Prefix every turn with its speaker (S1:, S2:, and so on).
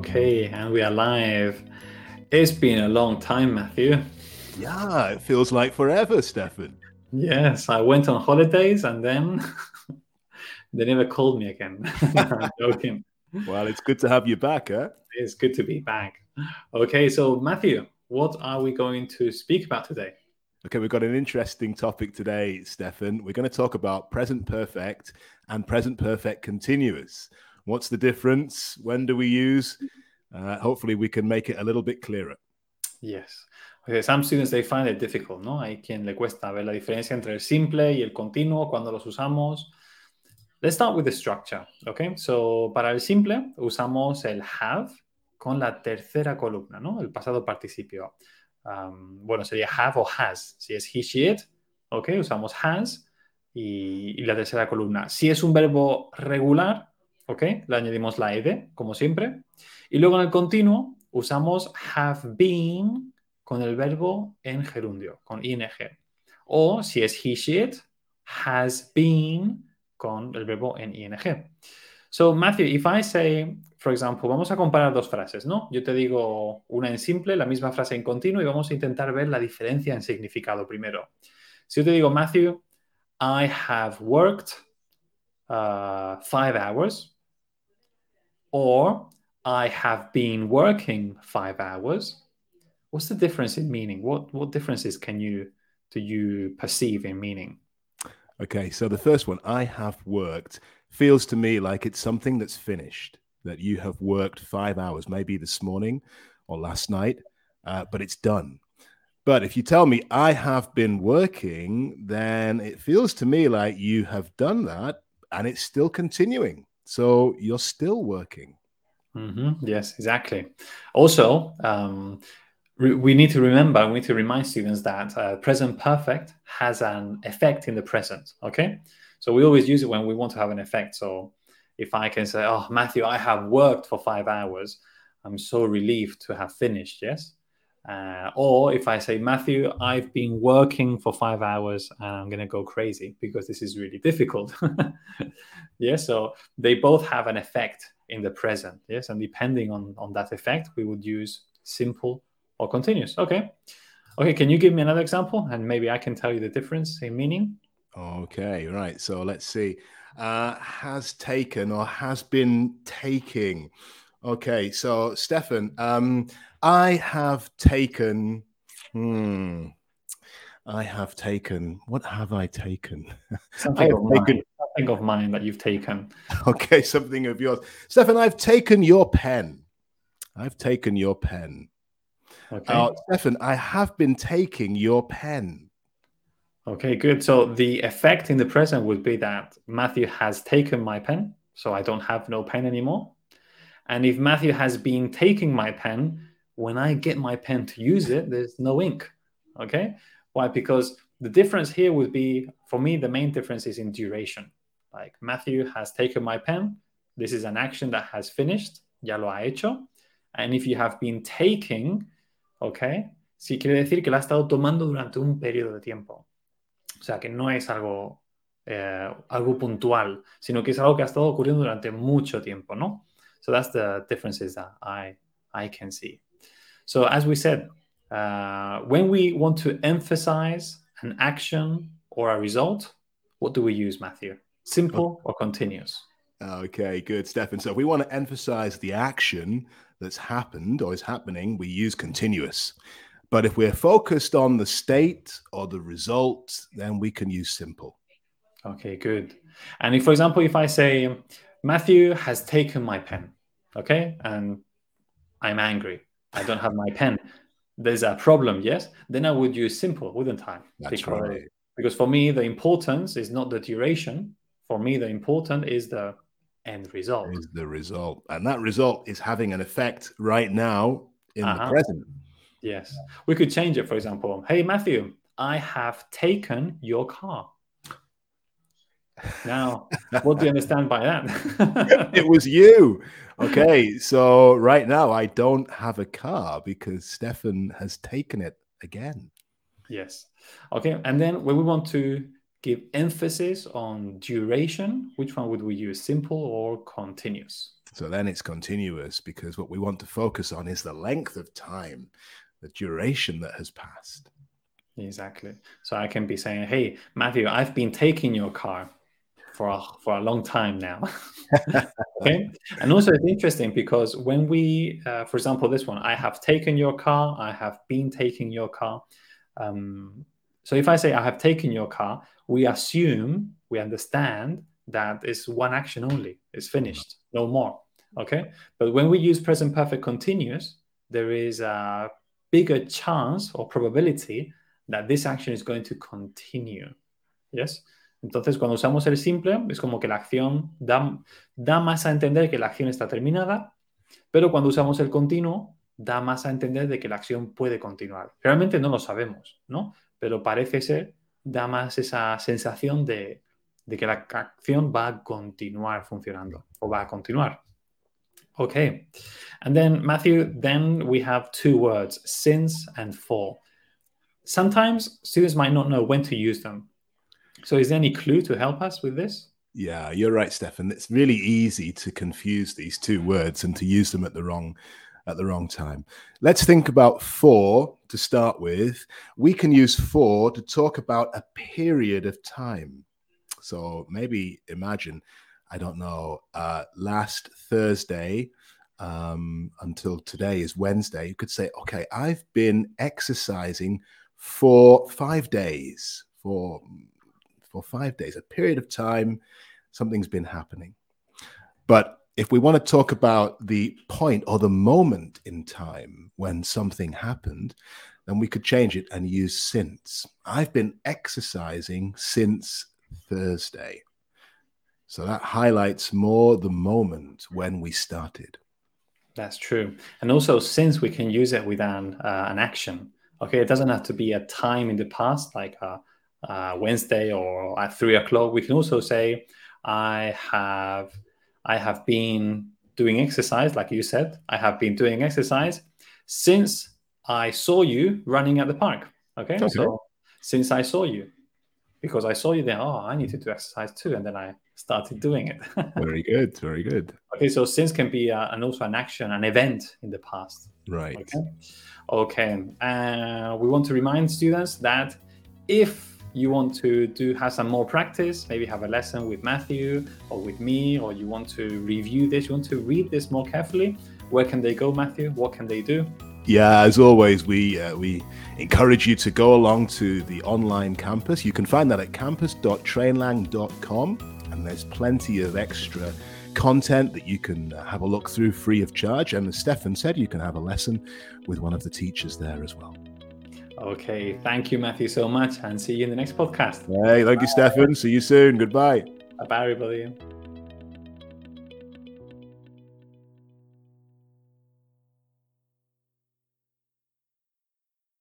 S1: Okay, and we are live. It's been a long time, Matthew.
S2: Yeah, it feels like forever, Stefan.
S1: Yes, I went on holidays and then they never called me again. I'm joking.
S2: Well, it's good to have you back, eh?
S1: It's good to be back. Okay, so Matthew, what are we going to speak about today?
S2: Okay, we've got an interesting topic today, Stefan. We're going to talk about present perfect and present perfect continuous. What's the difference? When do we use? Uh, hopefully, we can make it a little bit clearer.
S1: Yes. Okay, some students they find it difficult, ¿no? Hay quien le cuesta ver la diferencia entre el simple y el continuo cuando los usamos. Let's start with the structure, okay? So, para el simple usamos el have con la tercera columna, ¿no? El pasado participio. Um, bueno, sería have o has. Si es he, she, it, ok, usamos has y, y, la tercera columna. Si es un verbo regular, ok, le añadimos la ed, como siempre. Y luego en el continuo usamos have been con el verbo en gerundio, con ing. O si es he, she, it, has been con el verbo en ing. So, Matthew, if I say, for example, vamos a comparar dos frases, ¿no? Yo te digo una en simple, la misma frase en continuo y vamos a intentar ver la diferencia en significado primero. Si yo te digo, Matthew, I have worked uh, five hours, or I have been working five hours, what's the difference in meaning? What what differences can you do you perceive in meaning?
S2: Okay, so the first one, I have worked, feels to me like it's something that's finished, that you have worked five hours, maybe this morning or last night, uh, but it's done. But if you tell me I have been working, then it feels to me like you have done that and it's still continuing. So you're still working.
S1: Mm-hmm. Yes, exactly. Also, um, we need to remember, we need to remind students that uh, present perfect has an effect in the present. Okay. So we always use it when we want to have an effect. So if I can say, Oh, Matthew, I have worked for five hours, I'm so relieved to have finished. Yes. Uh, or if I say, Matthew, I've been working for five hours and I'm going to go crazy because this is really difficult. yeah. So they both have an effect in the present. Yes. And depending on, on that effect, we would use simple or continuous. Okay. Okay. Can you give me another example? And maybe I can tell you the difference in meaning.
S2: Okay. Right. So let's see. Uh, has taken or has been taking. Okay. So, Stefan, um, I have taken. Hmm. I have taken. What have I taken?
S1: Something, of, taken... Mine. something of mine that you've taken.
S2: Okay, something of yours. Stefan, I've taken your pen. I've taken your pen. Okay. Uh, Stefan, I have been taking your pen.
S1: Okay, good. So the effect in the present would be that Matthew has taken my pen, so I don't have no pen anymore. And if Matthew has been taking my pen, when I get my pen to use it, there's no ink. Okay. Why? Because the difference here would be for me, the main difference is in duration. Like Matthew has taken my pen. This is an action that has finished. Ya lo ha hecho. And if you have been taking, okay, Sí quiere decir que la ha estado tomando durante un periodo de tiempo. O sea, que no es algo, eh, algo puntual, sino que es algo que ha estado ocurriendo durante mucho tiempo, ¿no? So that's the differences that I, I can see. So as we said, uh, when we want to emphasize an action or a result, what do we use, Matthew? Simple or continuous?
S2: Okay, good, Stefan. So if we want to emphasize the action that's happened or is happening, we use continuous. But if we're focused on the state or the result, then we can use simple.
S1: Okay, good. And if, for example, if I say, Matthew has taken my pen, okay, and I'm angry, I don't have my pen, there's a problem, yes, then I would use simple, wouldn't I?
S2: That's
S1: because,
S2: right.
S1: Because for me, the importance is not the duration. For me, the important is the end result.
S2: Is the result. And that result is having an effect right now in uh-huh. the present.
S1: Yes. We could change it, for example. Hey, Matthew, I have taken your car. Now, what do you understand by that?
S2: it was you. Okay. So right now, I don't have a car because Stefan has taken it again.
S1: Yes. Okay. And then when we want to give emphasis on duration, which one would we use, simple or continuous?
S2: So then it's continuous because what we want to focus on is the length of time, the duration that has passed.
S1: Exactly. So I can be saying, "Hey, Matthew, I've been taking your car for a, for a long time now." okay. And also, it's interesting because when we, uh, for example, this one, I have taken your car. I have been taking your car. Um, so if I say I have taken your car, we assume we understand that it's one action only. It's finished, no more. Okay. But when we use present perfect continuous, there is a bigger chance or probability that this action is going to continue. Yes. Entonces, cuando usamos el simple, es como que la acción da, da más a entender que la acción está terminada, pero cuando usamos el continuo, da más a entender de que la acción puede continuar. Realmente no lo sabemos, ¿no? Pero parece ser, da más esa sensación de, de que la acción va a continuar funcionando o va a continuar. Okay. And then, Matthew, then we have two words, since and for. Sometimes students might not know when to use them. So, is there any clue to help us with this?
S2: Yeah, you're right, Stefan. It's really easy to confuse these two words and to use them at the wrong at the wrong time. Let's think about for to start with. We can use for to talk about a period of time. So maybe imagine, I don't know, uh, last Thursday um, until today is Wednesday. You could say, okay, I've been exercising for five days, for for five days, a period of time, something's been happening. But if we want to talk about the point or the moment in time when something happened, then we could change it and use since. I've been exercising since Thursday. So that highlights more the moment when we started.
S1: That's true. And also, since we can use it with an, uh, an action, okay, it doesn't have to be a time in the past, like uh, uh, Wednesday or at three o'clock. We can also say, I have I have been doing exercise, like you said. I have been doing exercise since I saw you running at the park. Okay. okay. So since I saw you, because I saw you there, oh, I need to do exercise too. And then I started doing it.
S2: very good. Very good.
S1: Okay. So since can be uh, and also an action, an event in the past.
S2: Right.
S1: Okay. Okay. Uh, we want to remind students that if you want to do have some more practice, maybe have a lesson with Matthew or with me, or you want to review this, you want to read this more carefully, where can they go, Matthew? What can they do?
S2: Yeah, as always, we uh, we encourage you to go along to the online campus. You can find that at campus.trainlang.com, and there's plenty of extra content that you can uh, have a look through free of charge. And as Stefan said, you can have a lesson with one of the teachers there as well.
S1: Okay. Thank you, Matthew, so much. And see you in the next podcast.
S2: Hey, thank Bye. you, Stefan. See you soon. Goodbye.
S1: Bye, everybody.